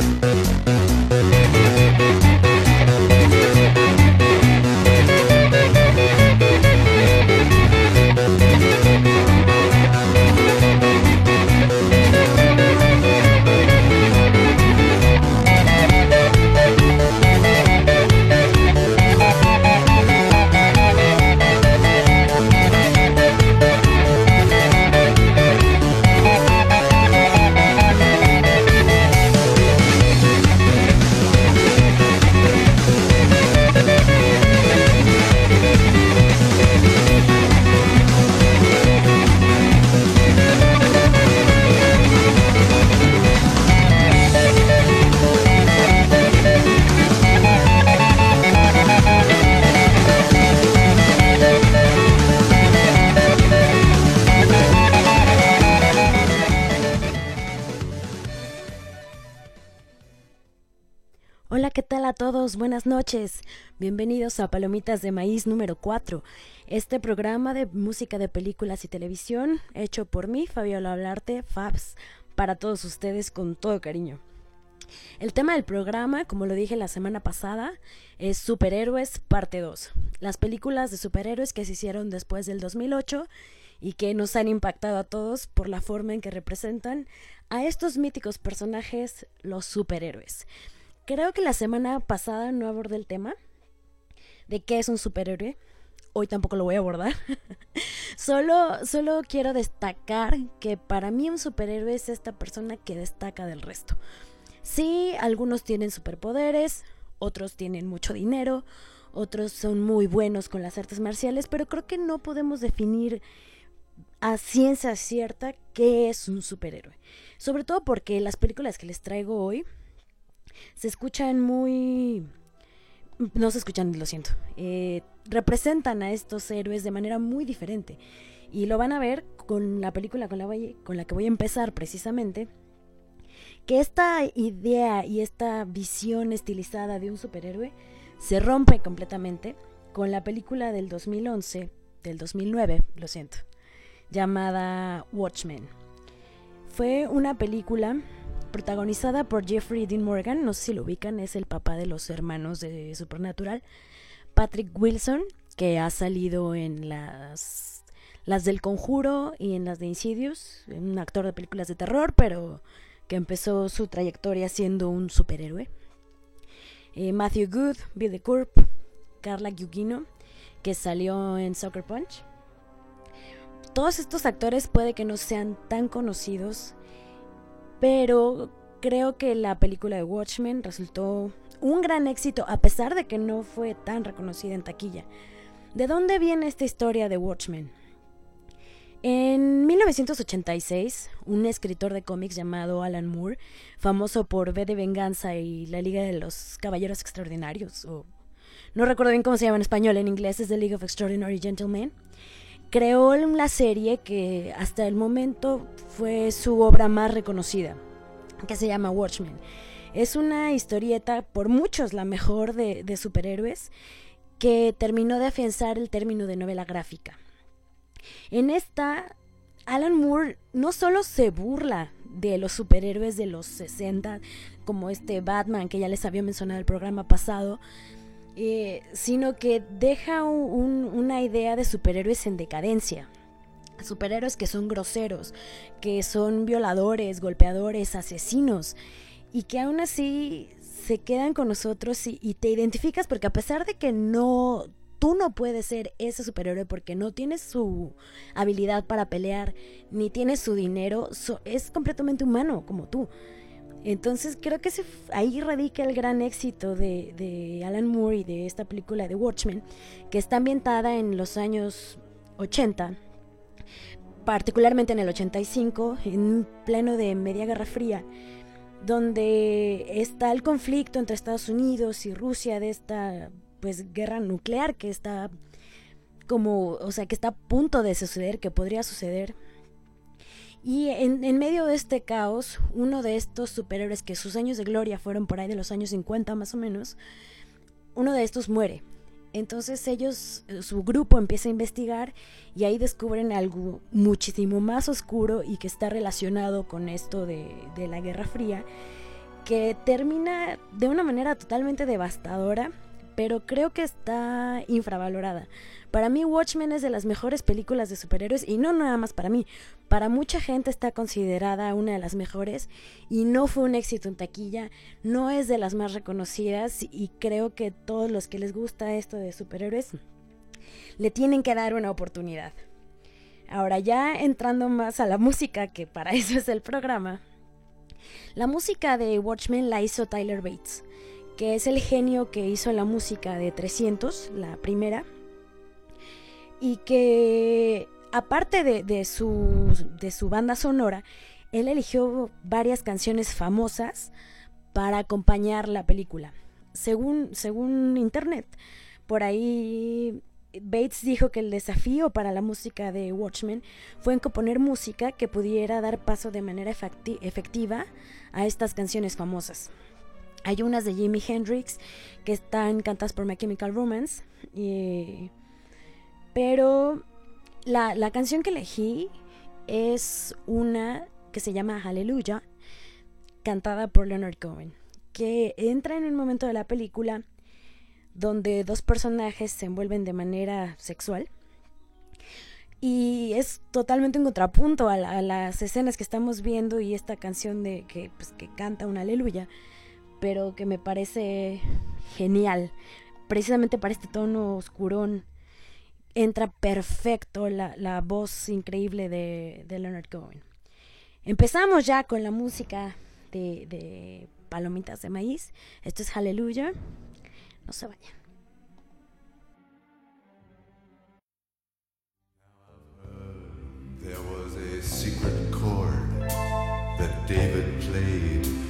Thank you. Buenas noches. Bienvenidos a Palomitas de Maíz número 4. Este programa de música de películas y televisión hecho por mí, Fabiola Hablarte, Fabs, para todos ustedes con todo cariño. El tema del programa, como lo dije la semana pasada, es Superhéroes parte 2. Las películas de superhéroes que se hicieron después del 2008 y que nos han impactado a todos por la forma en que representan a estos míticos personajes, los superhéroes. Creo que la semana pasada no abordé el tema de qué es un superhéroe. Hoy tampoco lo voy a abordar. solo, solo quiero destacar que para mí un superhéroe es esta persona que destaca del resto. Sí, algunos tienen superpoderes, otros tienen mucho dinero, otros son muy buenos con las artes marciales, pero creo que no podemos definir a ciencia cierta qué es un superhéroe. Sobre todo porque las películas que les traigo hoy se escuchan muy... No se escuchan, lo siento. Eh, representan a estos héroes de manera muy diferente. Y lo van a ver con la película con la, con la que voy a empezar precisamente. Que esta idea y esta visión estilizada de un superhéroe se rompe completamente con la película del 2011, del 2009, lo siento, llamada Watchmen. Fue una película protagonizada por Jeffrey Dean Morgan, no sé si lo ubican, es el papá de los hermanos de Supernatural, Patrick Wilson, que ha salido en las, las del Conjuro y en las de Insidious, un actor de películas de terror, pero que empezó su trayectoria siendo un superhéroe. Eh, Matthew Good, Billy Curp, Carla Gugino, que salió en Soccer Punch. Todos estos actores puede que no sean tan conocidos pero creo que la película de Watchmen resultó un gran éxito a pesar de que no fue tan reconocida en taquilla. ¿De dónde viene esta historia de Watchmen? En 1986, un escritor de cómics llamado Alan Moore, famoso por V de Venganza y la Liga de los Caballeros Extraordinarios, o no recuerdo bien cómo se llama en español, en inglés es The League of Extraordinary Gentlemen, creó la serie que hasta el momento fue su obra más reconocida, que se llama Watchmen. Es una historieta, por muchos la mejor de, superhéroes, que terminó de afianzar el término de novela gráfica. En esta, Alan Moore no solo se burla de los superhéroes de los 60, como este Batman que ya les había mencionado en el programa pasado, eh, sino que deja una idea de superhéroes en decadencia. Superhéroes que son groseros, que son violadores, golpeadores, asesinos, y que aún así se quedan con nosotros y, te identificas porque a pesar de que no tú no puedes ser ese superhéroe porque no tienes su habilidad para pelear ni tienes su dinero, es completamente humano como tú. Entonces creo que ahí radica el gran éxito de, Alan Moore y de esta película de Watchmen, que está ambientada en los años 80, particularmente en el 85, en pleno de media guerra fría, donde está el conflicto entre Estados Unidos y Rusia de esta pues guerra nuclear que está como, o sea, que está a punto de suceder, que podría suceder y en, medio de este caos, uno de estos superhéroes que sus años de gloria fueron por ahí de los años 50 más o menos, uno de estos muere. Entonces ellos, eh, su grupo empieza a investigar y ahí descubren algo muchísimo más oscuro y que está relacionado con esto de, de la Guerra Fría, que termina de una manera totalmente devastadora, pero creo que está infravalorada. Para mí Watchmen es de las mejores películas de superhéroes y no nada más para mí. Para mucha gente está considerada una de las mejores y no fue un éxito en taquilla, no es de las más reconocidas y creo que todos los que les gusta esto de superhéroes le tienen que dar una oportunidad. Ahora ya entrando más a la música, que para eso es el programa. La música de Watchmen la hizo Tyler Bates, que es el genio que hizo la música de 300, la primera, y que aparte de, su, de su banda sonora, él eligió varias canciones famosas para acompañar la película. Según, según internet, por ahí Bates dijo que el desafío para la música de Watchmen fue en componer música que pudiera dar paso de manera efectiva a estas canciones famosas. Hay unas de Jimi Hendrix que están cantadas por My Chemical Romance, pero la, la canción que elegí es una que se llama Hallelujah, cantada por Leonard Cohen, que entra en un momento de la película donde dos personajes se envuelven de manera sexual. Y es totalmente un contrapunto a, las escenas que estamos viendo y esta canción de que, pues, que canta un aleluya, pero que me parece genial. Precisamente para este tono oscurón entra perfecto la, voz increíble de, Leonard Cohen. Empezamos ya con la música de, de Palomitas de Maíz. Esto es Hallelujah. No se vayan. There was a secret chord that David played,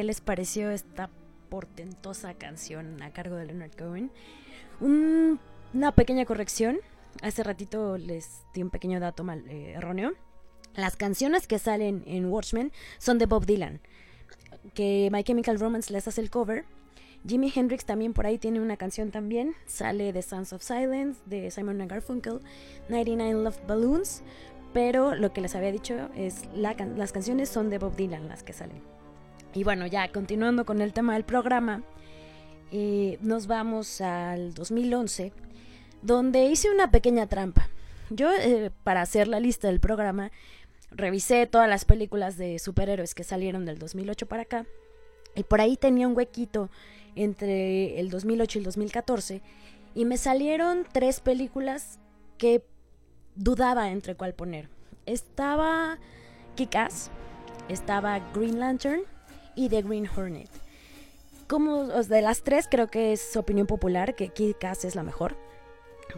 ¿qué les pareció esta portentosa canción a cargo de Leonard Cohen? una pequeña corrección. Hace ratito les di un pequeño dato mal, eh, erróneo. Las canciones que salen en Watchmen son de Bob Dylan, que My Chemical Romance les hace el cover. Jimi Hendrix también por ahí tiene una canción también, sale de Sounds of Silence, de Simon Garfunkel, 99 Love Balloons, pero lo que les había dicho es las canciones son de Bob Dylan las que salen. Y bueno, ya continuando con el tema del programa, eh, nos vamos al 2011, donde hice una pequeña trampa. Yo, eh, para hacer la lista del programa, revisé todas las películas de superhéroes que salieron del 2008 para acá. Y por ahí tenía un huequito entre el 2008 y el 2014. Y me salieron tres películas que dudaba entre cuál poner. Estaba Kick-Ass, estaba Green Lantern y The Green Hornet. Como de las tres creo que es opinión popular que Kick-Ass es la mejor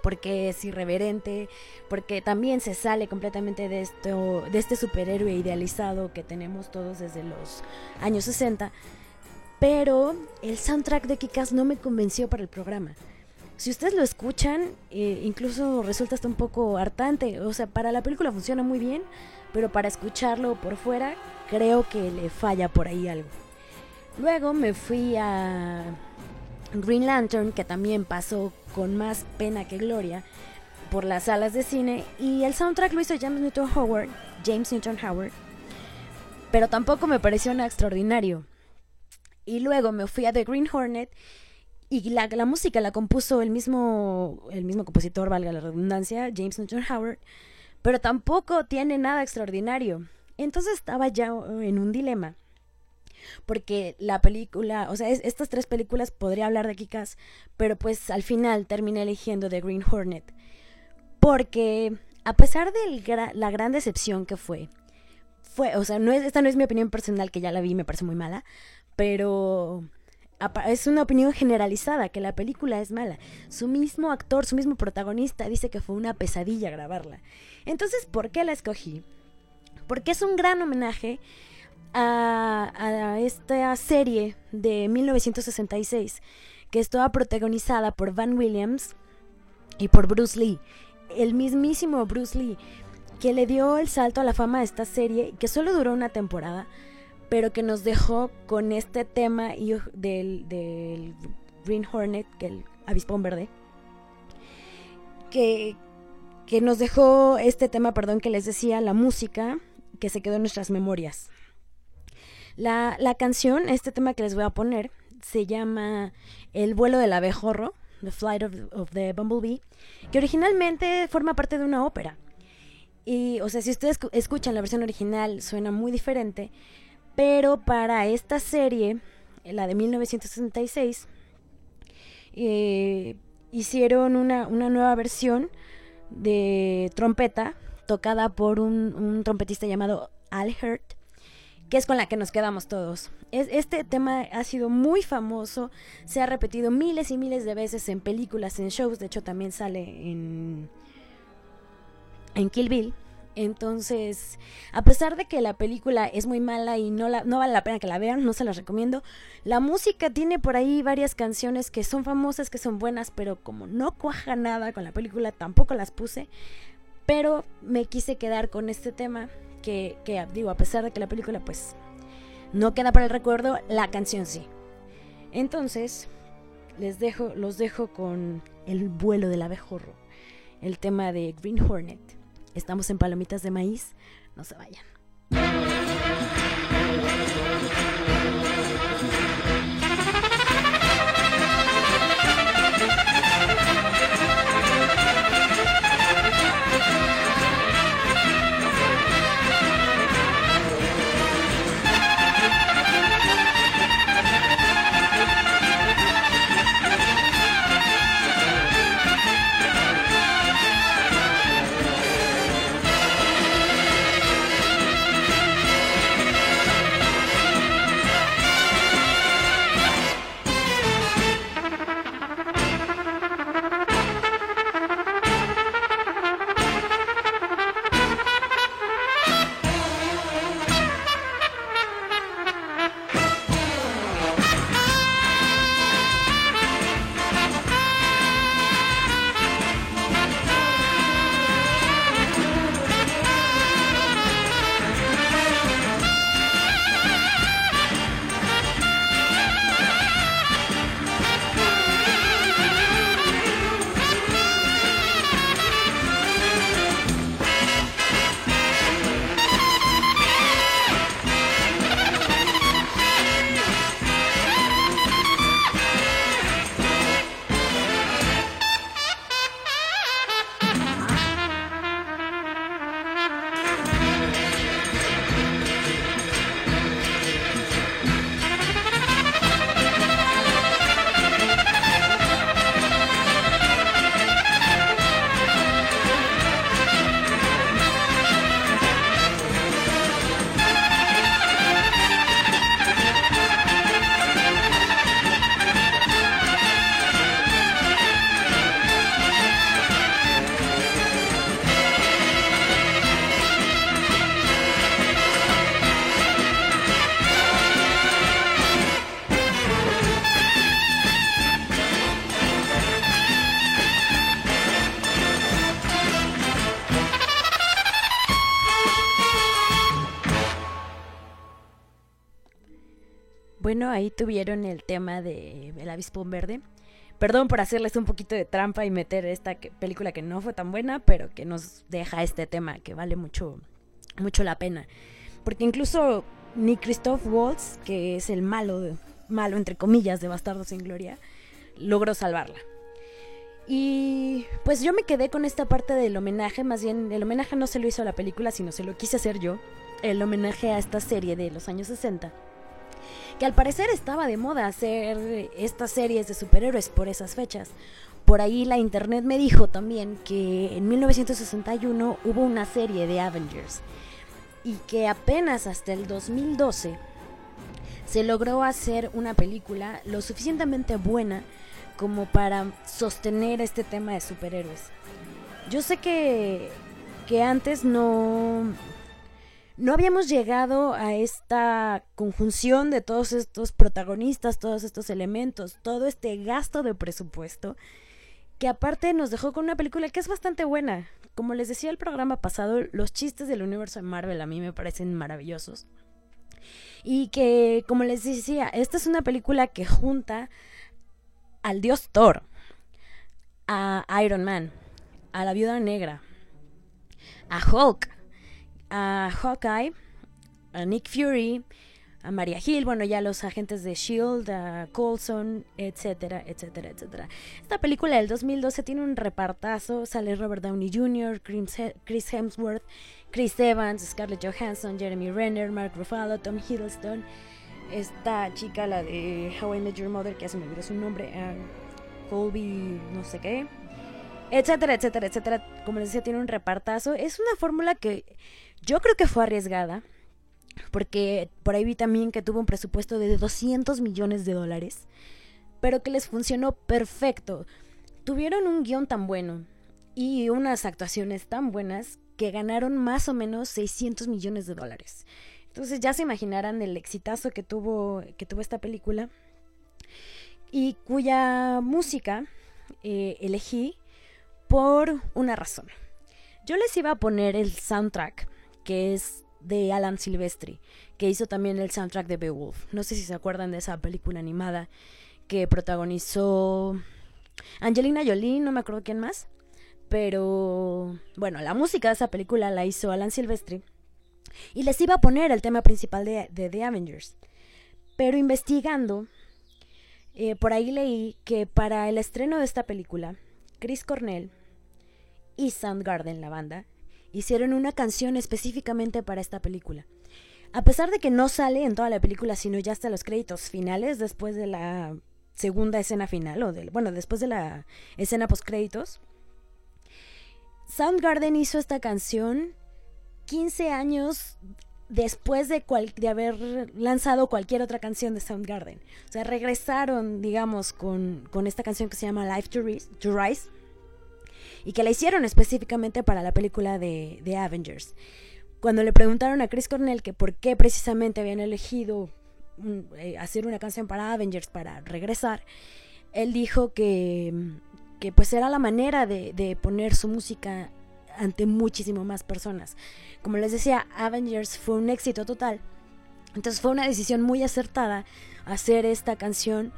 porque es irreverente, porque también se sale completamente de esto, de este superhéroe idealizado que tenemos todos desde los años 60. Pero el soundtrack de Kikas no me convenció para el programa. Si ustedes lo escuchan, eh, incluso resulta hasta un poco hartante. O sea, para la película funciona muy bien, pero para escucharlo por fuera, creo que le falla por ahí algo. Luego me fui a Green Lantern, que también pasó con más pena que gloria por las salas de cine, y el soundtrack lo hizo James Newton Howard, James Newton Howard, pero tampoco me pareció nada extraordinario. Y luego me fui a The Green Hornet y la, la, música la compuso el mismo, el mismo compositor, valga la redundancia, James Newton Howard, pero tampoco tiene nada extraordinario. Entonces estaba ya en un dilema porque la película, o sea, estas tres películas podría hablar de Kikas, pero pues al final terminé eligiendo The Green Hornet, porque a pesar de la gran decepción que fue, fue, o sea, no es, esta no es mi opinión personal, que ya la vi, me parece muy mala, pero es una opinión generalizada que la película es mala. Su mismo actor, su mismo protagonista dice que fue una pesadilla grabarla. Entonces, ¿por qué la escogí? Porque es un gran homenaje a, esta serie de 1966 que estaba protagonizada por Van Williams y por Bruce Lee. El mismísimo Bruce Lee, que le dio el salto a la fama a esta serie, que solo duró una temporada, pero que nos dejó con este tema del, del Green Hornet, que el avispón verde, que nos dejó este tema, perdón, que les decía, la música, que se quedó en nuestras memorias. La, la canción, este tema que les voy a poner, se llama El vuelo del abejorro, The Flight of, the Bumblebee, que originalmente forma parte de una ópera. Y, o sea, si ustedes escuchan la versión original, suena muy diferente, pero para esta serie, la de 1966, eh, hicieron una, una, nueva versión de trompeta tocada por un, un trompetista llamado Al Hurt que es con la que nos quedamos todos. este tema ha sido muy famoso, se ha repetido miles y miles de veces en películas, en shows, de hecho también sale en, en Kill Bill. Entonces, a pesar de que la película es muy mala y no, no vale la pena que la vean, no se las recomiendo, la música tiene por ahí varias canciones que son famosas, que son buenas, pero como no cuaja nada con la película, tampoco las puse. Pero me quise quedar con este tema que, digo, a pesar de que la película pues no queda para el recuerdo, la canción sí. Entonces, les dejo, los dejo con el vuelo del abejorro, el tema de Green Hornet. Estamos en Palomitas de Maíz, no se vayan. Ahí tuvieron el tema de El avispón verde. Perdón por hacerles un poquito de trampa y meter esta película que no fue tan buena, pero que nos deja este tema que vale mucho, mucho la pena. Porque incluso ni Christoph Waltz, que es el malo, malo entre comillas de Bastardo sin Gloria, logró salvarla. Y pues yo me quedé con esta parte del homenaje, más bien el homenaje no se lo hizo a la película, sino se lo quise hacer yo, el homenaje a esta serie de los años 60, que al parecer estaba de moda hacer estas series de superhéroes por esas fechas. Por ahí la internet me dijo también que en 1961 hubo una serie de Avengers y que apenas hasta el 2012 se logró hacer una película lo suficientemente buena como para sostener este tema de superhéroes. Yo sé que, que antes no, no habíamos llegado a esta conjunción de todos estos protagonistas, todos estos elementos, todo este gasto de presupuesto, que aparte nos dejó con una película que es bastante buena. Como les decía el programa pasado, los chistes del universo de Marvel a mí me parecen maravillosos. Y que, como les decía, esta es una película que junta al dios Thor, a Iron Man, a la viuda negra, a Hulk, a Hawkeye, a Nick Fury, a Maria Hill, bueno, ya los agentes de Shield, a Coulson, etcétera, etcétera, etcétera. Esta película del 2012 tiene un repartazo, sale Robert Downey Jr., Chris Hemsworth, Chris Evans, Scarlett Johansson, Jeremy Renner, Mark Ruffalo, Tom Hiddleston esta chica, la de How I Met Your Mother, que ya se me olvidó su nombre, uh, Colby, no sé qué, etcétera, etcétera, etcétera. Como les decía, tiene un repartazo. Es una fórmula que yo creo que fue arriesgada, porque por ahí vi también que tuvo un presupuesto de 200 millones de dólares, pero que les funcionó perfecto. Tuvieron un guion tan bueno y unas actuaciones tan buenas que ganaron más o menos 600 millones de dólares. Entonces ya se imaginarán el exitazo que tuvo, que tuvo esta película y cuya música eh, elegí por una razón. Yo les iba a poner el soundtrack que es de Alan Silvestri, que hizo también el soundtrack de Beowulf. No sé si se acuerdan de esa película animada que protagonizó Angelina Jolie, no me acuerdo quién más, pero bueno, la música de esa película la hizo Alan Silvestri y les iba a poner el tema principal de, The Avengers. Pero investigando, eh, por ahí leí que para el estreno de esta película, Chris Cornell y Soundgarden, la banda, hicieron una canción específicamente para esta película. A pesar de que no sale en toda la película, sino ya hasta los créditos finales, después de la segunda escena final, o bueno, después de la escena post créditos, Soundgarden hizo esta canción 15 años después de, haber lanzado cualquier otra canción de Soundgarden. O sea, regresaron, digamos, con, esta canción que se llama Life to, Rise, y que la hicieron específicamente para la película de, de, Avengers. Cuando le preguntaron a Chris Cornell que por qué precisamente habían elegido eh, hacer una canción para Avengers para regresar, él dijo que, que pues era la manera de, de poner su música ante muchísimo más personas. Como les decía, Avengers fue un éxito total. Entonces fue una decisión muy acertada hacer esta canción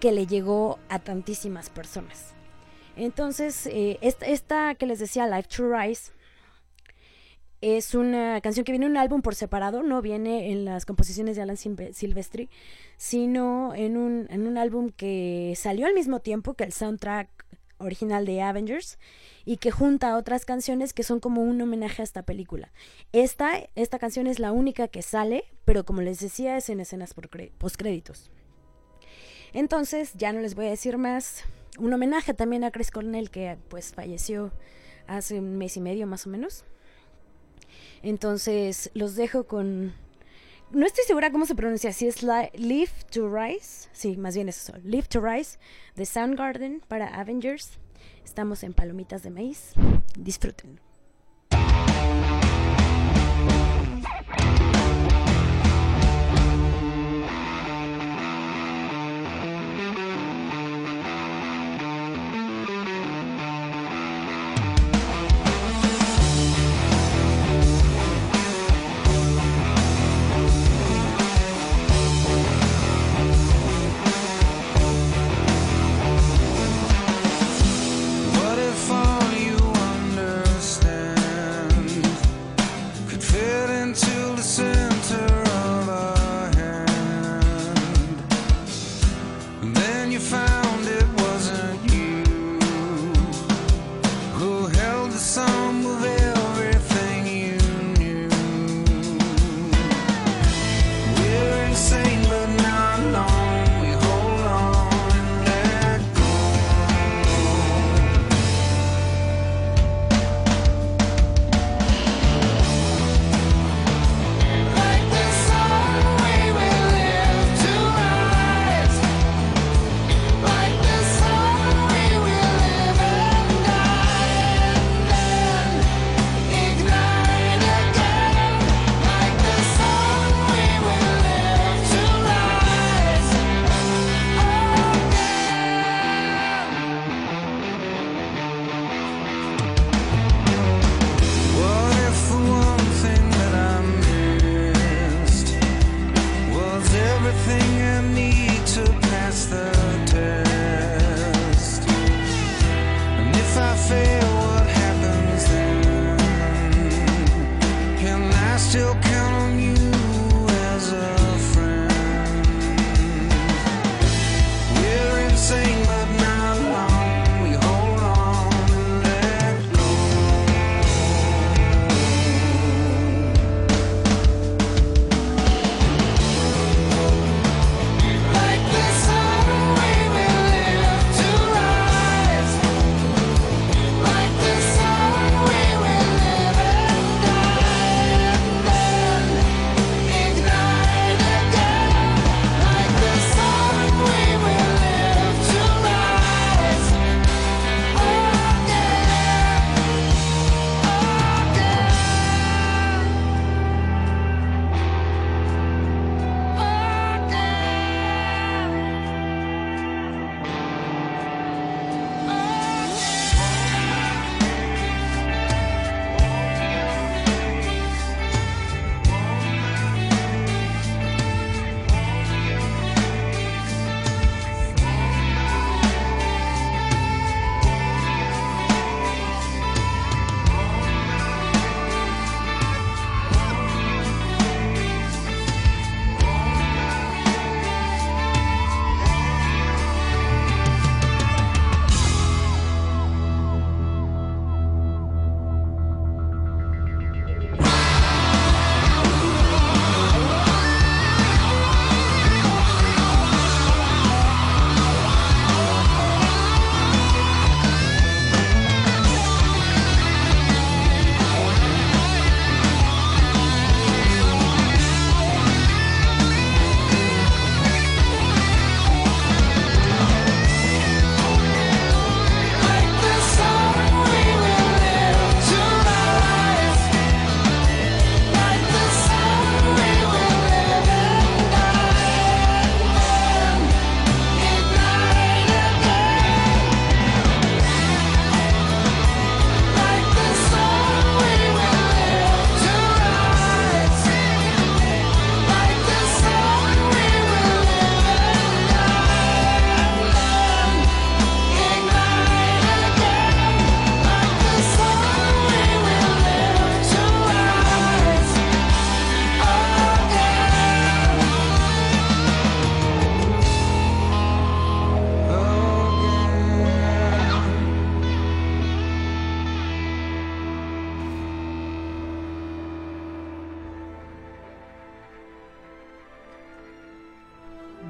que le llegó a tantísimas personas. Entonces, eh, esta, que les decía, Life to Rise, es una canción que viene en un álbum por separado, no viene en las composiciones de Alan Silvestri, sino en un, en un álbum que salió al mismo tiempo que el soundtrack original de Avengers y que junta otras canciones que son como un homenaje a esta película. Esta, esta canción es la única que sale, pero como les decía es en escenas postcréditos. Entonces, ya no les voy a decir más. Un homenaje también a Chris Cornell que pues falleció hace un mes y medio más o menos. Entonces, los dejo con no estoy segura cómo se pronuncia, si es Live to Rise, sí, más bien es eso, Live to Rise de Soundgarden para Avengers. Estamos en Palomitas de Maíz, disfruten.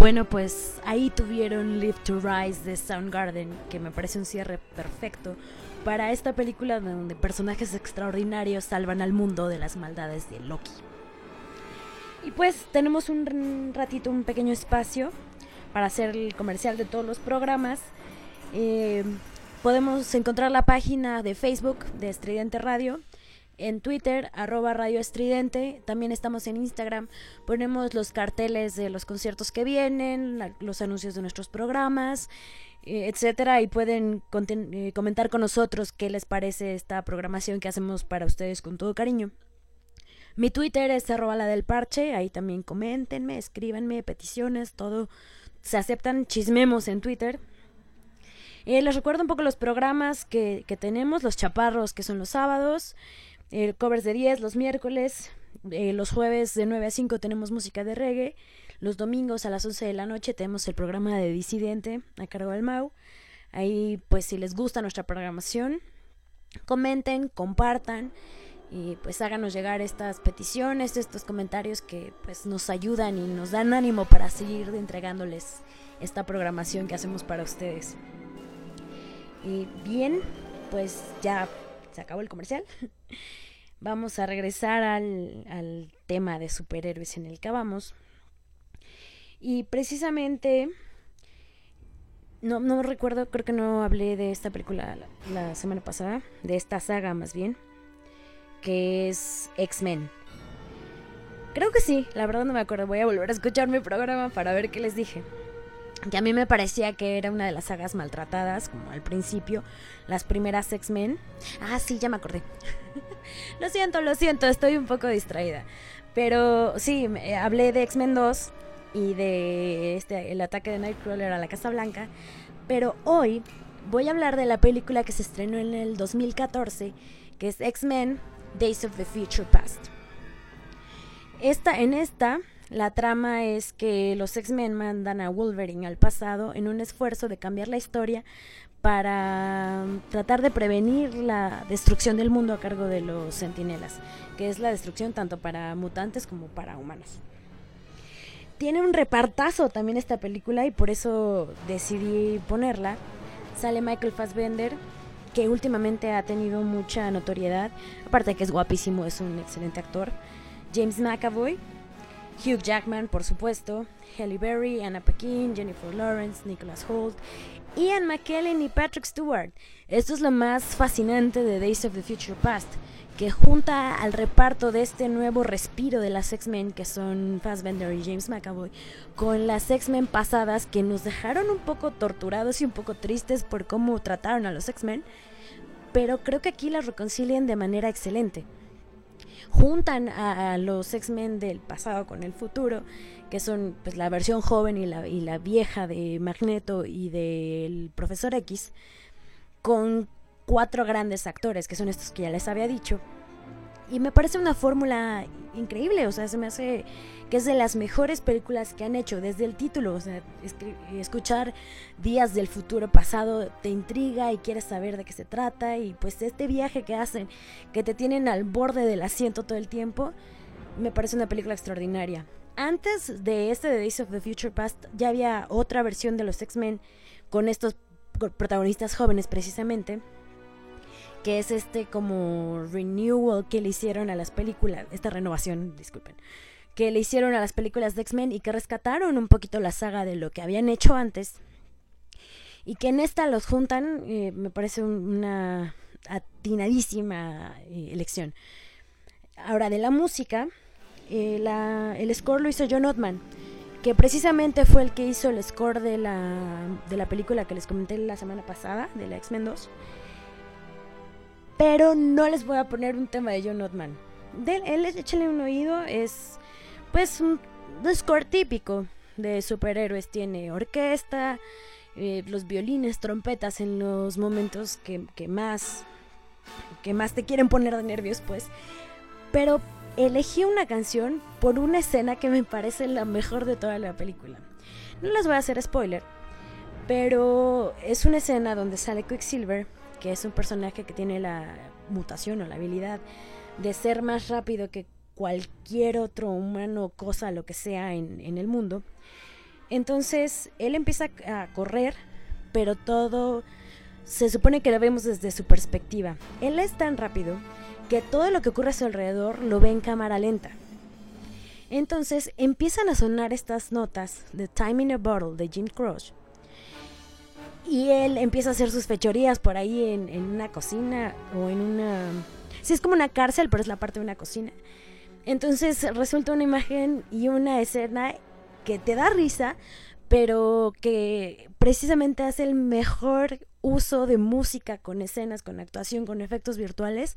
Bueno, pues ahí tuvieron Live to Rise de Soundgarden, que me parece un cierre perfecto para esta película donde personajes extraordinarios salvan al mundo de las maldades de Loki. Y pues tenemos un ratito, un pequeño espacio para hacer el comercial de todos los programas. Eh, podemos encontrar la página de Facebook de Estridente Radio en Twitter, arroba Radio Estridente. También estamos en Instagram. Ponemos los carteles de los conciertos que vienen, los anuncios de nuestros programas, eh, etcétera. Y pueden eh, comentar con nosotros qué les parece esta programación que hacemos para ustedes con todo cariño. Mi Twitter es arroba la del parche. Ahí también coméntenme, escríbanme, peticiones, todo. Se aceptan chismemos en Twitter. Eh, les recuerdo un poco los programas que, que tenemos, los chaparros que son los sábados, el covers de 10 los miércoles, eh, los jueves de 9 a 5 tenemos música de reggae, los domingos a las 11 de la noche tenemos el programa de Disidente a cargo del Mau. Ahí pues si les gusta nuestra programación, comenten, compartan y pues háganos llegar estas peticiones, estos comentarios que pues nos ayudan y nos dan ánimo para seguir entregándoles esta programación que hacemos para ustedes. Y bien, pues ya se acabó el comercial. Vamos a regresar al, tema de superhéroes en el que vamos. Y precisamente, no, no recuerdo, creo que no hablé de esta película la, semana pasada, de esta saga más bien, que es X-Men. Creo que sí, la verdad no me acuerdo. Voy a volver a escuchar mi programa para ver qué les dije que a mí me parecía que era una de las sagas maltratadas, como al principio, las primeras X-Men. Ah, sí, ya me acordé. lo siento, lo siento, estoy un poco distraída. Pero sí, eh, hablé de X-Men 2 y de este, el ataque de Nightcrawler a la Casa Blanca. Pero hoy voy a hablar de la película que se estrenó en el 2014, que es X-Men Days of the Future Past. Esta, en esta la trama es que los X-Men mandan a Wolverine al pasado en un esfuerzo de cambiar la historia para tratar de prevenir la destrucción del mundo a cargo de los Centinelas, que es la destrucción tanto para mutantes como para humanos. Tiene un repartazo también esta película y por eso decidí ponerla. Sale Michael Fassbender, que últimamente ha tenido mucha notoriedad, aparte de que es guapísimo, es un excelente actor. James McAvoy, Hugh Jackman, por supuesto, Halle Berry, Anna Paquin, Jennifer Lawrence, Nicholas Holt, Ian McKellen y Patrick Stewart. Esto es lo más fascinante de Days of the Future Past, que junta al reparto de este nuevo respiro de las X-Men, que son Fassbender y James McAvoy, con las X-Men pasadas que nos dejaron un poco torturados y un poco tristes por cómo trataron a los X-Men, pero creo que aquí las reconcilian de manera excelente juntan a, los X-Men del pasado con el futuro, que son pues la versión joven y la, y la vieja de Magneto y del Profesor X, con cuatro grandes actores, que son estos que ya les había dicho. Y me parece una fórmula increíble, o sea, se me hace que es de las mejores películas que han hecho desde el título, o sea, escuchar Días del futuro pasado te intriga y quieres saber de qué se trata y pues este viaje que hacen, que te tienen al borde del asiento todo el tiempo, me parece una película extraordinaria. Antes de este de Days of the Future Past ya había otra versión de los X-Men con estos protagonistas jóvenes precisamente que es este como renewal que le hicieron a las películas, esta renovación, disculpen, que le hicieron a las películas de X-Men y que rescataron un poquito la saga de lo que habían hecho antes y que en esta los juntan, eh, me parece una atinadísima eh, elección. Ahora, de la música, eh, la, el score lo hizo John Ottman, que precisamente fue el que hizo el score de la, de la película que les comenté la semana pasada, de la X-Men 2 pero no les voy a poner un tema de John Ottman. De él, échale un oído, es pues un score típico de superhéroes. Tiene orquesta, eh, los violines, trompetas en los momentos que, que, más que más te quieren poner de nervios, pues. Pero elegí una canción por una escena que me parece la mejor de toda la película. No les voy a hacer spoiler, pero es una escena donde sale Quicksilver que es un personaje que tiene la mutación o la habilidad de ser más rápido que cualquier otro humano, cosa, lo que sea en, el mundo. Entonces él empieza a correr, pero todo se supone que lo vemos desde su perspectiva. Él es tan rápido que todo lo que ocurre a su alrededor lo ve en cámara lenta. Entonces empiezan a sonar estas notas de Time in a Bottle de Jim Croce. Y él empieza a hacer sus fechorías por ahí en, en una cocina o en una... Sí, es como una cárcel, pero es la parte de una cocina. Entonces resulta una imagen y una escena que te da risa, pero que precisamente hace el mejor uso de música con escenas, con actuación, con efectos virtuales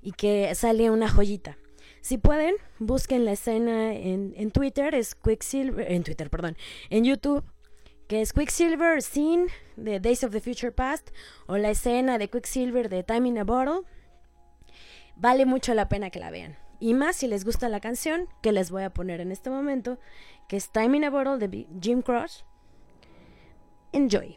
y que sale una joyita. Si pueden, busquen la escena en, en Twitter, es Quicksilver, en Twitter, perdón, en YouTube, que es Quicksilver Scene de Days of the Future Past o la escena de Quicksilver de Time in a Bottle. Vale mucho la pena que la vean. Y más si les gusta la canción que les voy a poner en este momento, que es Time in a Bottle de Jim Cross. Enjoy.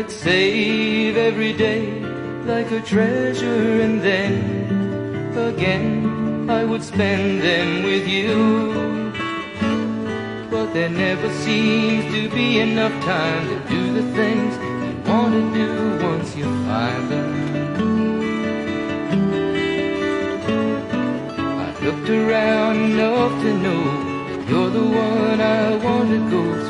I'd save every day like a treasure and then again I would spend them with you. But there never seems to be enough time to do the things you want to do once you find them. I've looked around enough to know you're the one I want to go through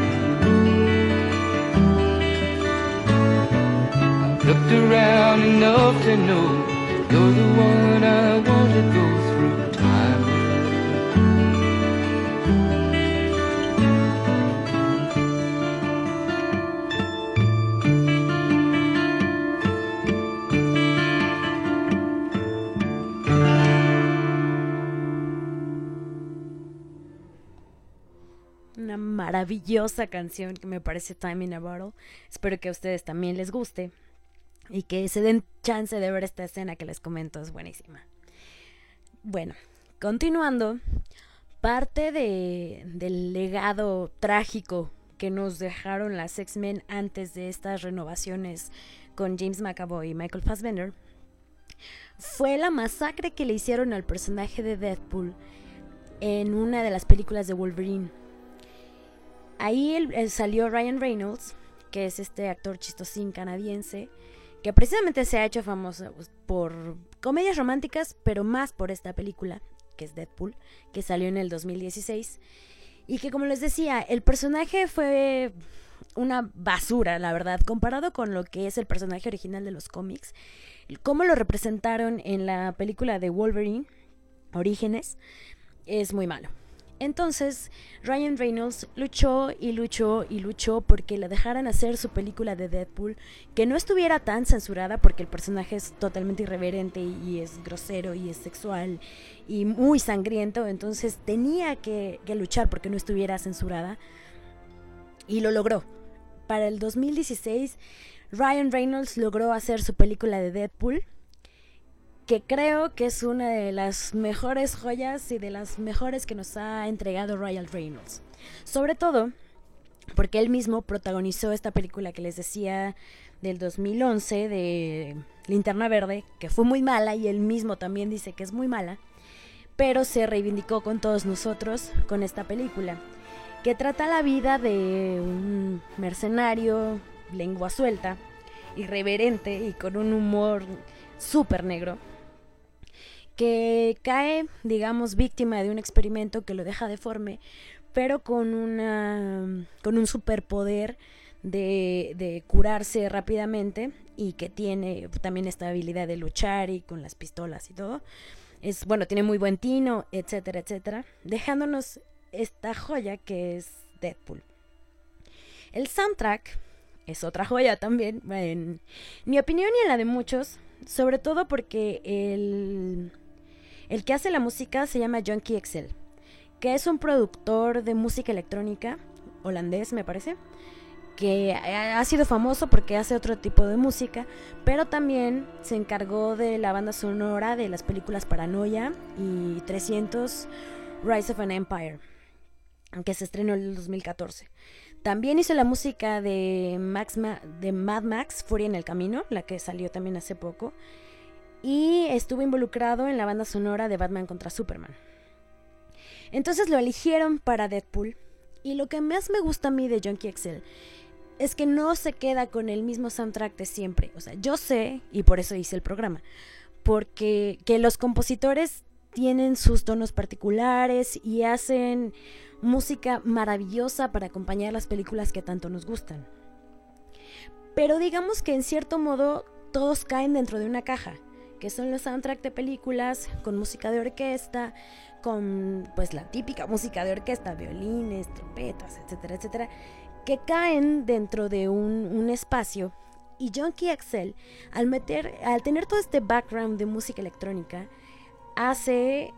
Around enough to know you're the one I want to go through time. Una maravillosa canción que me parece Time in a Bottle. Espero que a ustedes también les guste y que se den chance de ver esta escena que les comento, es buenísima. Bueno, continuando, parte de, del legado trágico que nos dejaron las X-Men antes de estas renovaciones con James McAvoy y Michael Fassbender fue la masacre que le hicieron al personaje de Deadpool en una de las películas de Wolverine. Ahí él, él salió Ryan Reynolds, que es este actor chistosín canadiense, que precisamente se ha hecho famoso por comedias románticas, pero más por esta película, que es Deadpool, que salió en el 2016. Y que como les decía, el personaje fue una basura, la verdad, comparado con lo que es el personaje original de los cómics. Cómo lo representaron en la película de Wolverine, Orígenes, es muy malo. Entonces, Ryan Reynolds luchó y luchó y luchó porque le dejaran hacer su película de Deadpool, que no estuviera tan censurada porque el personaje es totalmente irreverente y es grosero y es sexual y muy sangriento, entonces tenía que, que luchar porque no estuviera censurada. Y lo logró. Para el 2016, Ryan Reynolds logró hacer su película de Deadpool que creo que es una de las mejores joyas y de las mejores que nos ha entregado Ryan Reynolds. Sobre todo porque él mismo protagonizó esta película que les decía del 2011 de Linterna Verde, que fue muy mala y él mismo también dice que es muy mala, pero se reivindicó con todos nosotros con esta película, que trata la vida de un mercenario, lengua suelta, irreverente y con un humor súper negro, que cae, digamos, víctima de un experimento que lo deja deforme, pero con, una, con un superpoder de, de curarse rápidamente y que tiene también esta habilidad de luchar y con las pistolas y todo. Es bueno, tiene muy buen tino, etcétera, etcétera, dejándonos esta joya que es Deadpool. El soundtrack es otra joya también, en mi opinión y en la de muchos, sobre todo porque el, el que hace la música se llama Junkie Excel, que es un productor de música electrónica holandés, me parece que ha sido famoso porque hace otro tipo de música, pero también se encargó de la banda sonora de las películas Paranoia y 300 Rise of an Empire, que se estrenó en el 2014. También hizo la música de, Max de Mad Max, Furia en el Camino, la que salió también hace poco, y estuvo involucrado en la banda sonora de Batman contra Superman. Entonces lo eligieron para Deadpool, y lo que más me gusta a mí de Junkie Excel es que no se queda con el mismo soundtrack de siempre. O sea, yo sé, y por eso hice el programa, porque que los compositores tienen sus tonos particulares y hacen música maravillosa para acompañar las películas que tanto nos gustan. Pero digamos que en cierto modo todos caen dentro de una caja, que son los soundtracks de películas con música de orquesta, con pues la típica música de orquesta, violines, trompetas, etcétera, etcétera, que caen dentro de un, espacio y Junkie Excel, al, meter, al tener todo este background de música electrónica, hace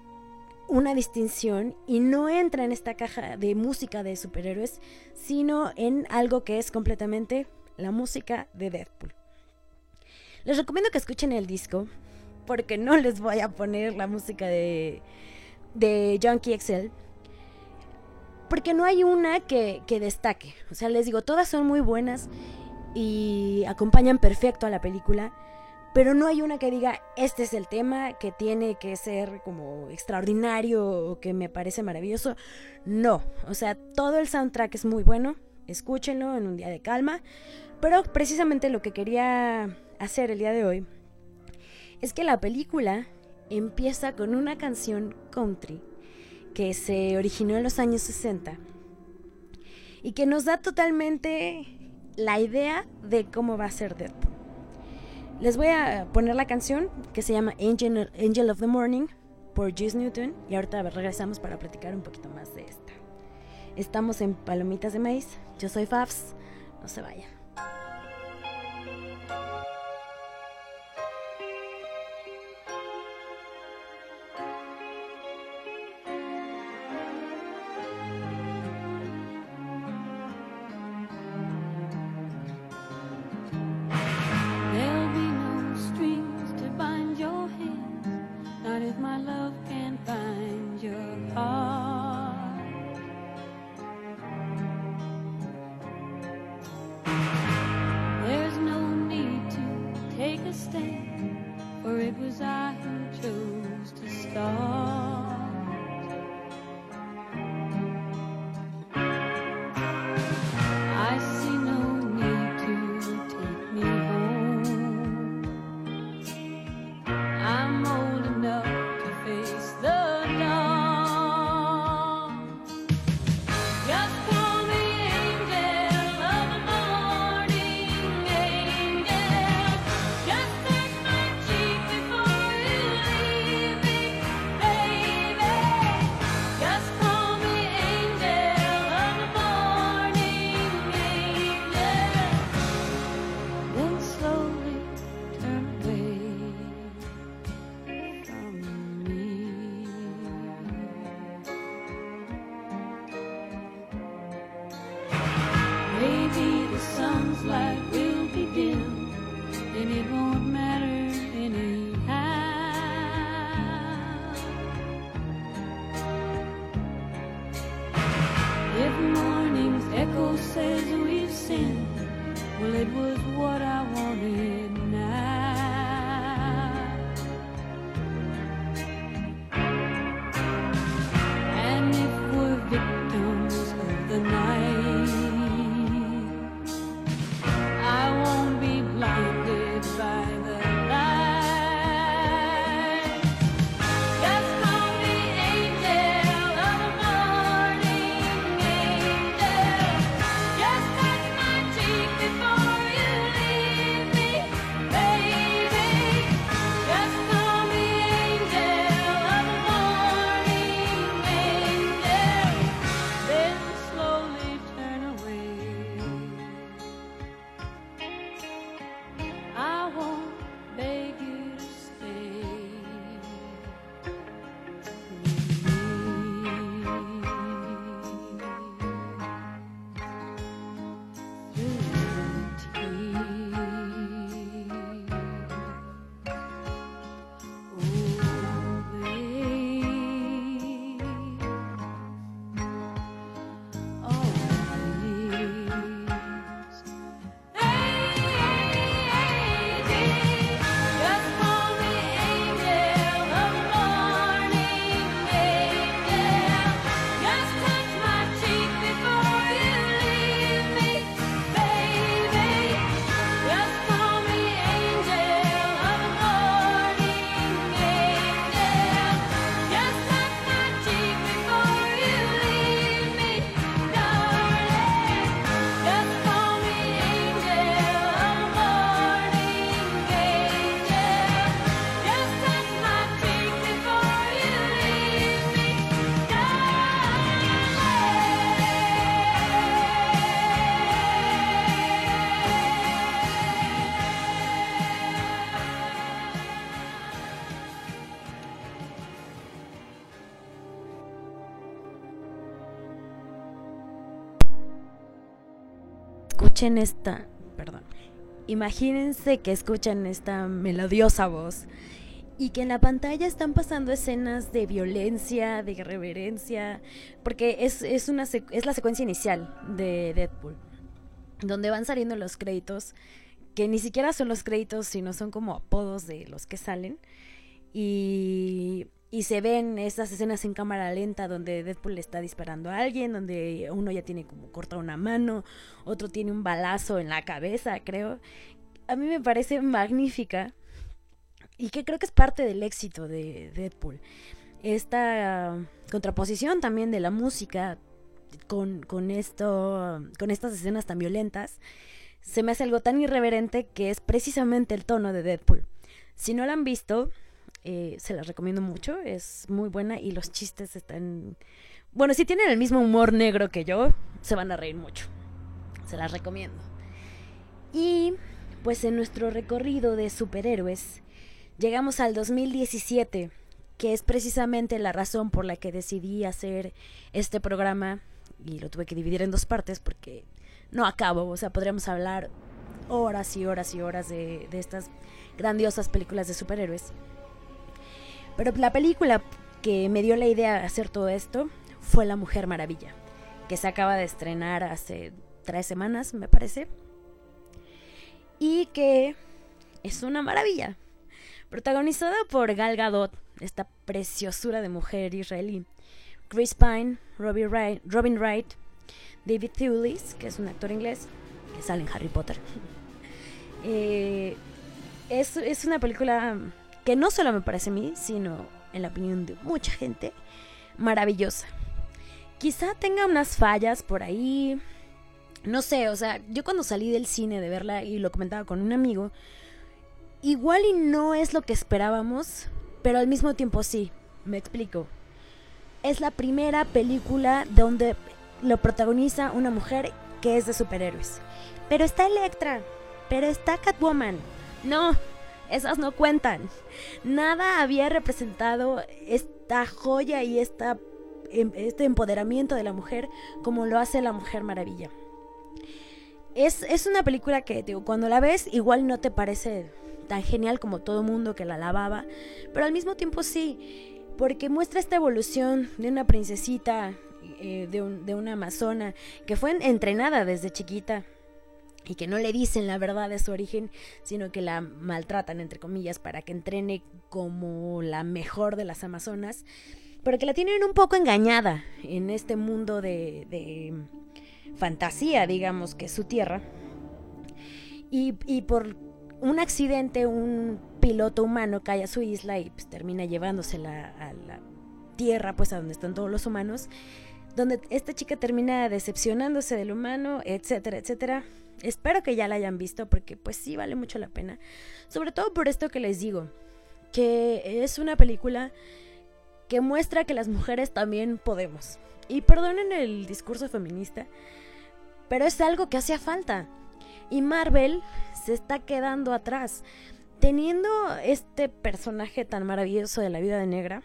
una distinción y no entra en esta caja de música de superhéroes, sino en algo que es completamente la música de Deadpool. Les recomiendo que escuchen el disco, porque no les voy a poner la música de, de Junkie Excel, porque no hay una que, destaque. O sea, les digo, todas son muy buenas y acompañan perfecto a la película, pero no hay una que diga, este es el tema que tiene que ser como extraordinario o que me parece maravilloso. No, o sea, todo el soundtrack es muy bueno, escúchenlo en un día de calma, pero precisamente lo que quería hacer el día de hoy es que la película empieza con una canción country que se originó en los años 60 y que nos da totalmente la idea de cómo va a ser Deadpool. Les voy a poner la canción que se llama Angel, Angel of the Morning por Juice Newton y ahorita regresamos para platicar un poquito más de esta. Estamos en Palomitas de Maíz, yo soy Fafs, no se vayan. Escuchen esta, perdón. Imagínense que escuchan esta melodiosa voz y que en la pantalla están pasando escenas de violencia, de irreverencia, porque es, es, una es la secuencia inicial de Deadpool, donde van saliendo los créditos, que ni siquiera son los créditos, sino son como apodos de los que salen. Y, y se ven estas escenas en cámara lenta donde Deadpool está disparando a alguien, donde uno ya tiene como corta una mano, otro tiene un balazo en la cabeza, creo. A mí me parece magnífica y que creo que es parte del éxito de Deadpool. Esta contraposición también de la música con, con esto, con estas escenas tan violentas, se me hace algo tan irreverente que es precisamente el tono de Deadpool. Si no la han visto, eh, se las recomiendo mucho, es muy buena y los chistes están... Bueno, si tienen el mismo humor negro que yo, se van a reír mucho. Se las recomiendo. Y pues en nuestro recorrido de superhéroes, llegamos al 2017, que es precisamente la razón por la que decidí hacer este programa y lo tuve que dividir en dos partes porque no acabo, o sea, podríamos hablar horas y horas y horas de, de estas grandiosas películas de superhéroes. Pero la película que me dio la idea de hacer todo esto fue La Mujer Maravilla, que se acaba de estrenar hace tres semanas, me parece. Y que es una maravilla. Protagonizada por Gal Gadot, esta preciosura de mujer israelí. Chris Pine, Wright, Robin Wright, David Thewlis, que es un actor inglés que sale en Harry Potter. Eh, es, es una película que no solo me parece a mí, sino en la opinión de mucha gente, maravillosa. Quizá tenga unas fallas por ahí. No sé, o sea, yo cuando salí del cine de verla y lo comentaba con un amigo, igual y no es lo que esperábamos, pero al mismo tiempo sí, me explico. Es la primera película donde lo protagoniza una mujer que es de superhéroes. Pero está Electra, pero está Catwoman. No, esas no cuentan. Nada había representado esta joya y esta, em, este empoderamiento de la mujer como lo hace la Mujer Maravilla. Es, es una película que digo, cuando la ves igual no te parece tan genial como todo mundo que la alababa, pero al mismo tiempo sí, porque muestra esta evolución de una princesita, eh, de, un- de una amazona, que fue entrenada desde chiquita y que no le dicen la verdad de su origen, sino que la maltratan, entre comillas, para que entrene como la mejor de las Amazonas, pero que la tienen un poco engañada en este mundo de, de fantasía, digamos, que es su tierra. Y, y, por un accidente, un piloto humano cae a su isla y pues, termina llevándosela a la tierra, pues a donde están todos los humanos, donde esta chica termina decepcionándose del humano, etcétera, etcétera. Espero que ya la hayan visto porque pues sí vale mucho la pena. Sobre todo por esto que les digo, que es una película que muestra que las mujeres también podemos. Y perdonen el discurso feminista, pero es algo que hacía falta. Y Marvel se está quedando atrás. Teniendo este personaje tan maravilloso de la vida de negra,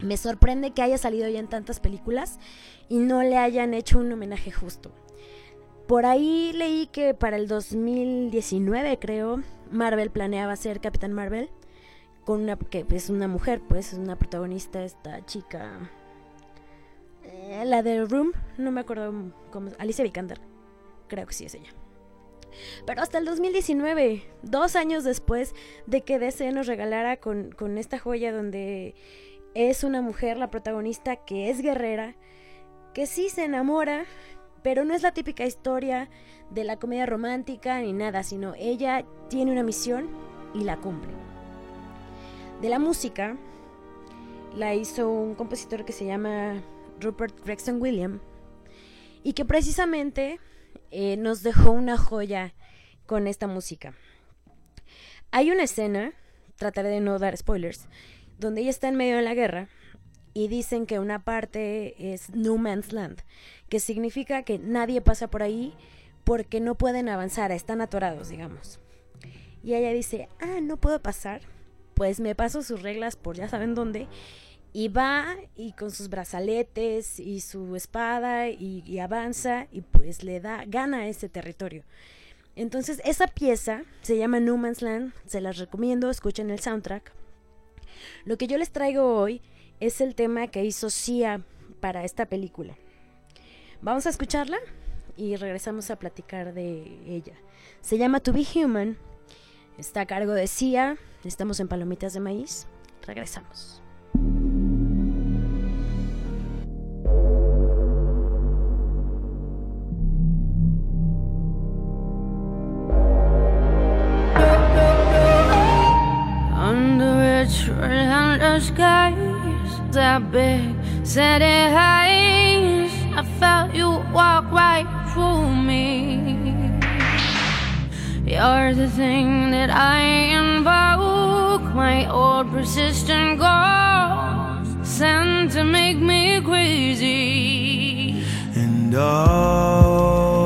me sorprende que haya salido ya en tantas películas y no le hayan hecho un homenaje justo. Por ahí leí que para el 2019, creo, Marvel planeaba ser Capitán Marvel con una que es una mujer, pues es una protagonista esta chica eh, la de Room, no me acuerdo cómo, Alicia Vikander. Creo que sí es ella. Pero hasta el 2019, dos años después de que DC nos regalara con, con esta joya donde es una mujer, la protagonista, que es guerrera, que sí se enamora, pero no es la típica historia de la comedia romántica ni nada, sino ella tiene una misión y la cumple. De la música la hizo un compositor que se llama Rupert Gregson Williams y que precisamente eh, nos dejó una joya con esta música. Hay una escena, trataré de no dar spoilers, donde ella está en medio de la guerra y dicen que una parte es No Man's Land, que significa que nadie pasa por ahí porque no pueden avanzar, están atorados, digamos. Y ella dice, ah, no puedo pasar, pues me paso sus reglas por ya saben dónde. Y va y con sus brazaletes y su espada y, avanza y pues le da, gana ese territorio. Entonces esa pieza se llama No Man's Land, se las recomiendo, escuchen el soundtrack. Lo que yo les traigo hoy es el tema que hizo Sia para esta película. Vamos a escucharla y regresamos a platicar de ella. Se llama To Be Human, está a cargo de Sia, estamos en Palomitas de Maíz, regresamos. That big city heights, I felt you walk right through me. You're the thing that I invoke, my old persistent ghost, sent to make me crazy. And oh,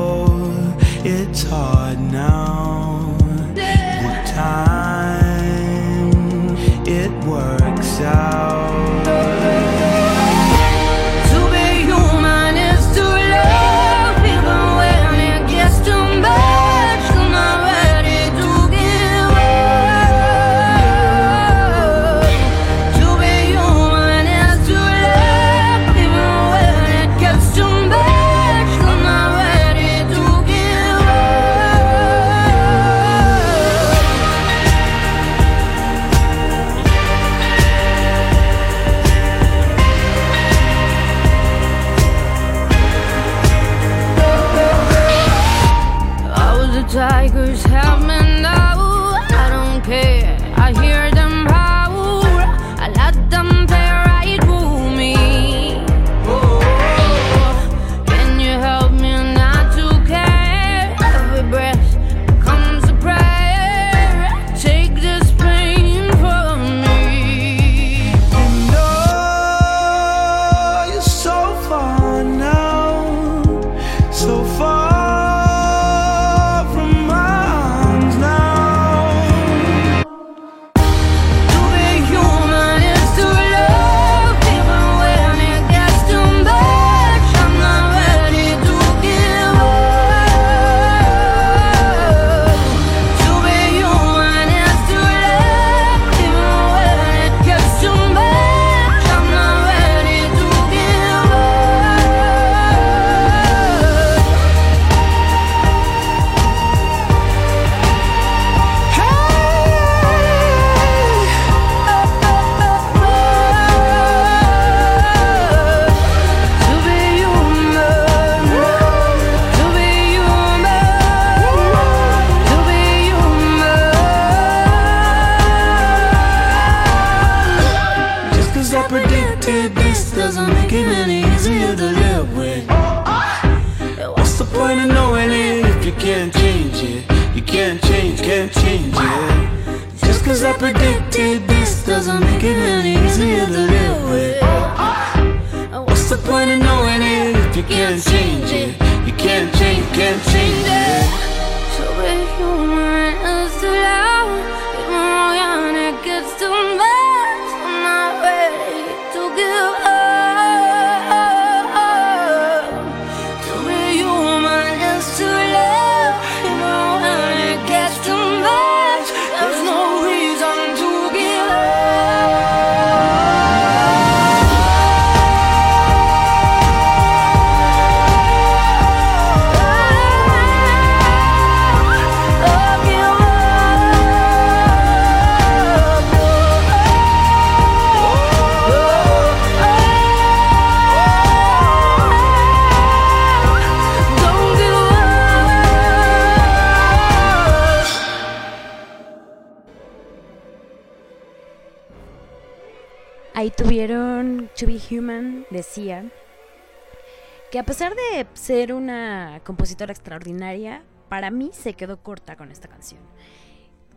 a pesar de ser una compositora extraordinaria, para mí se quedó corta con esta canción.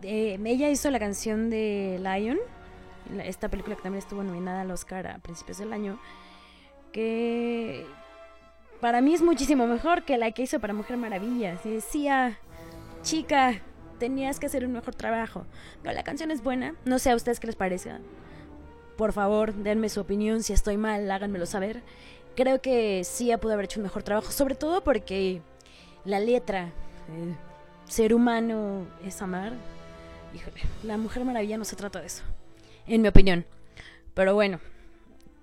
Eh, ella hizo la canción de Lion, esta película que también estuvo nominada al Oscar a principios del año, que para mí es muchísimo mejor que la que hizo para Mujer Maravilla. Y decía, chica, tenías que hacer un mejor trabajo. Pero la canción es buena, no sé a ustedes qué les parezca. Por favor, denme su opinión. Si estoy mal, háganmelo saber. Creo que Sia pudo haber hecho un mejor trabajo, sobre todo porque la letra, el ser humano es amar. Híjole, la Mujer Maravilla no se trata de eso, en mi opinión. Pero bueno,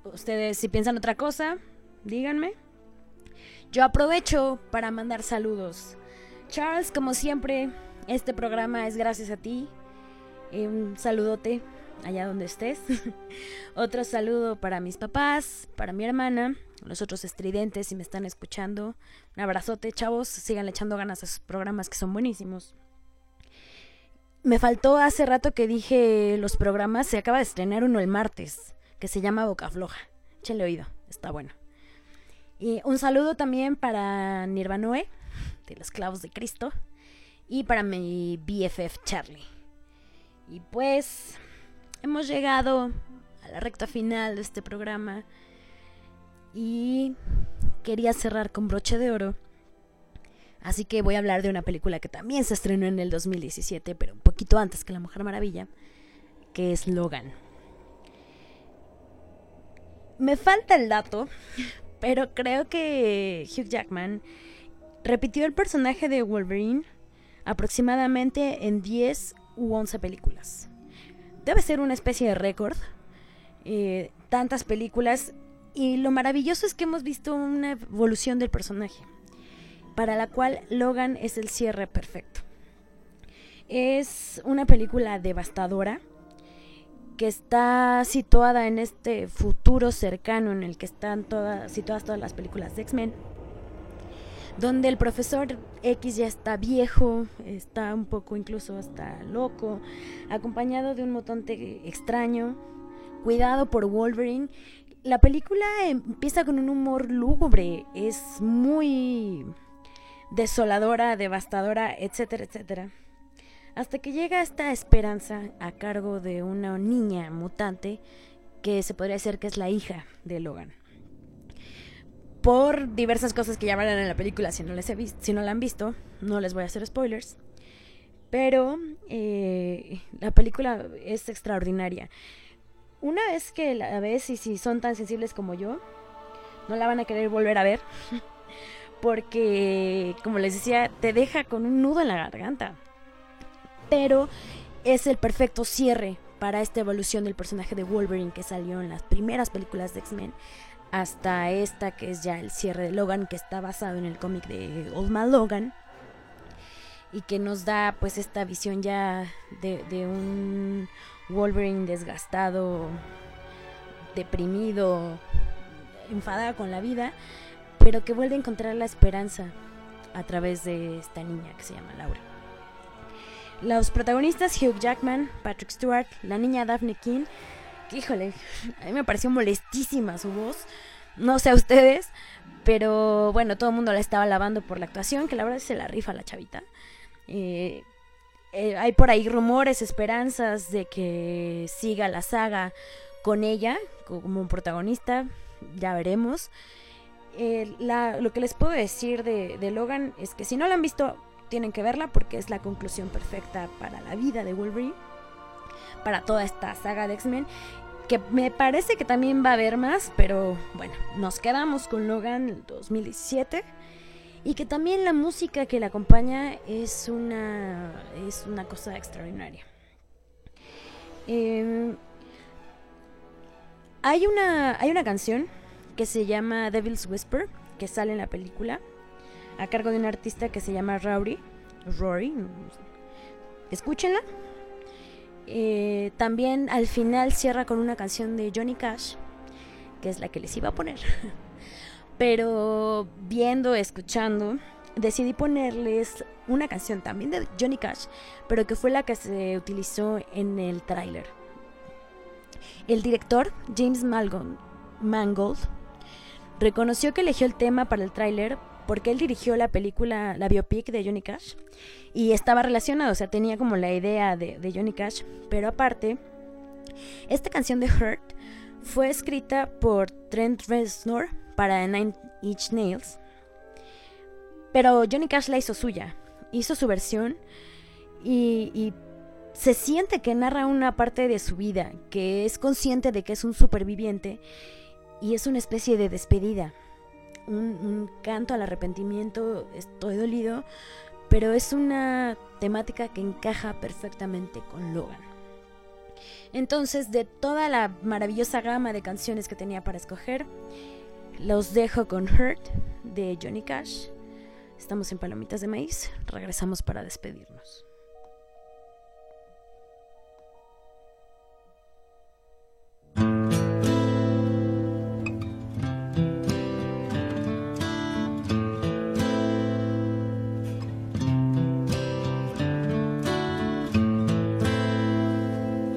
ustedes si piensan otra cosa, díganme. Yo aprovecho para mandar saludos. Charles, como siempre, este programa es gracias a ti. Eh, un saludote allá donde estés. Otro saludo para mis papás, para mi hermana, los otros estridentes si me están escuchando. Un abrazote, chavos. Sigan echando ganas a sus programas que son buenísimos. Me faltó hace rato que dije los programas. Se acaba de estrenar uno el martes, que se llama Boca Floja. Échenle oído, está bueno. Y un saludo también para Nirvanoe, de los clavos de Cristo. Y para mi BFF Charlie. Y pues hemos llegado a la recta final de este programa y quería cerrar con broche de oro. Así que voy a hablar de una película que también se estrenó en el 2017, pero un poquito antes que La Mujer Maravilla, que es Logan. Me falta el dato, pero creo que Hugh Jackman repitió el personaje de Wolverine aproximadamente en 10 u 11 películas. Debe ser una especie de récord. eh, tantas películas. Y lo maravilloso es que hemos visto una evolución del personaje. Para la cual Logan es el cierre perfecto. Es una película devastadora. Que está situada en este futuro cercano en el que están todas, situadas todas las películas de X-Men donde el profesor X ya está viejo, está un poco incluso hasta loco, acompañado de un mutante extraño, cuidado por Wolverine. La película empieza con un humor lúgubre, es muy desoladora, devastadora, etcétera, etcétera. Hasta que llega esta esperanza a cargo de una niña mutante que se podría decir que es la hija de Logan por diversas cosas que ya en la película si no, les he si no la han visto. No les voy a hacer spoilers. Pero eh, la película es extraordinaria. Una vez que la ves y si son tan sensibles como yo, no la van a querer volver a ver. Porque, como les decía, te deja con un nudo en la garganta. Pero es el perfecto cierre para esta evolución del personaje de Wolverine que salió en las primeras películas de X-Men hasta esta que es ya el cierre de Logan que está basado en el cómic de Old Man Logan y que nos da pues esta visión ya de, un Wolverine desgastado, deprimido, enfadado con la vida, pero que vuelve a encontrar la esperanza a través de esta niña que se llama Laura. Los protagonistas Hugh Jackman, Patrick Stewart, la niña Daphne King, híjole, a mí me pareció molestísima su voz. No sé a ustedes, pero bueno, todo el mundo la estaba alabando por la actuación, que la verdad se la rifa la chavita. Eh, eh, hay por ahí rumores, esperanzas de que siga la saga con ella como protagonista, ya veremos. Eh, lo que les puedo decir de, de Logan es que si no la han visto, tienen que verla porque es la conclusión perfecta para la vida de Wolverine, para toda esta saga de X-Men, que me parece que también va a haber más, pero bueno, nos quedamos con Logan el 2017 y que también la música que la acompaña es una, es una cosa extraordinaria. Eh, hay, una, hay una canción que se llama Devil's Whisper, que sale en la película, a cargo de un artista que se llama Rory. Rory. Escúchenla. Eh, también al final cierra con una canción de Johnny Cash, que es la que les iba a poner. Pero viendo, escuchando, decidí ponerles una canción también de Johnny Cash, pero que fue la que se utilizó en el tráiler. El director, James Mangold, reconoció que eligió el tema para el tráiler porque él dirigió la película, la biopic de Johnny Cash, y estaba relacionado, o sea, tenía como la idea de, Johnny Cash, pero aparte, esta canción de Hurt fue escrita por Trent Reznor para Nine Inch Nails, pero Johnny Cash la hizo suya, hizo su versión y se siente que narra una parte de su vida, que es consciente de que es un superviviente y es una especie de despedida, un, canto al arrepentimiento, estoy dolido, pero es una temática que encaja perfectamente con Logan. Entonces, de toda la maravillosa gama de canciones que tenía para escoger, los dejo con Hurt de Johnny Cash. Estamos en Palomitas de Maíz, regresamos para despedirnos.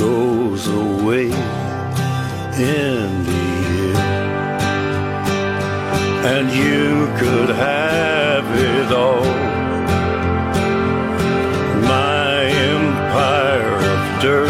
goes away in the end. And you could have it all. My empire of dirt.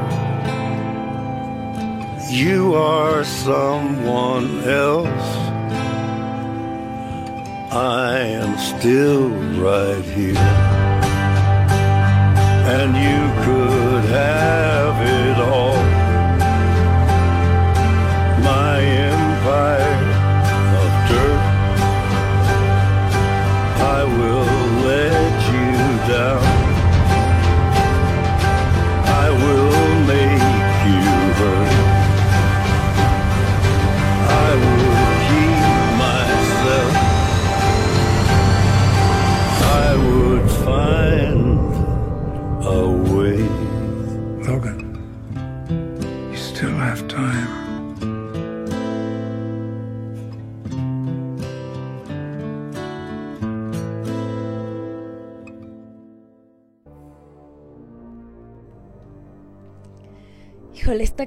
You are someone else. I am still right here. And you could have it all.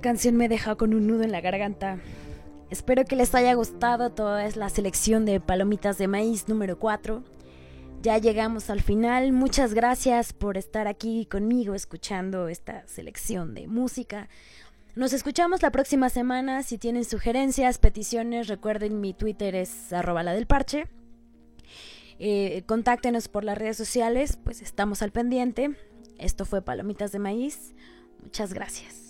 Canción me deja con un nudo en la garganta. Espero que les haya gustado toda la selección de Palomitas de Maíz número 4. Ya llegamos al final. Muchas gracias por estar aquí conmigo escuchando esta selección de música. Nos escuchamos la próxima semana. Si tienen sugerencias, peticiones, recuerden mi Twitter es arroba la del parche. Eh, contáctenos por las redes sociales, pues estamos al pendiente. Esto fue Palomitas de Maíz. Muchas gracias.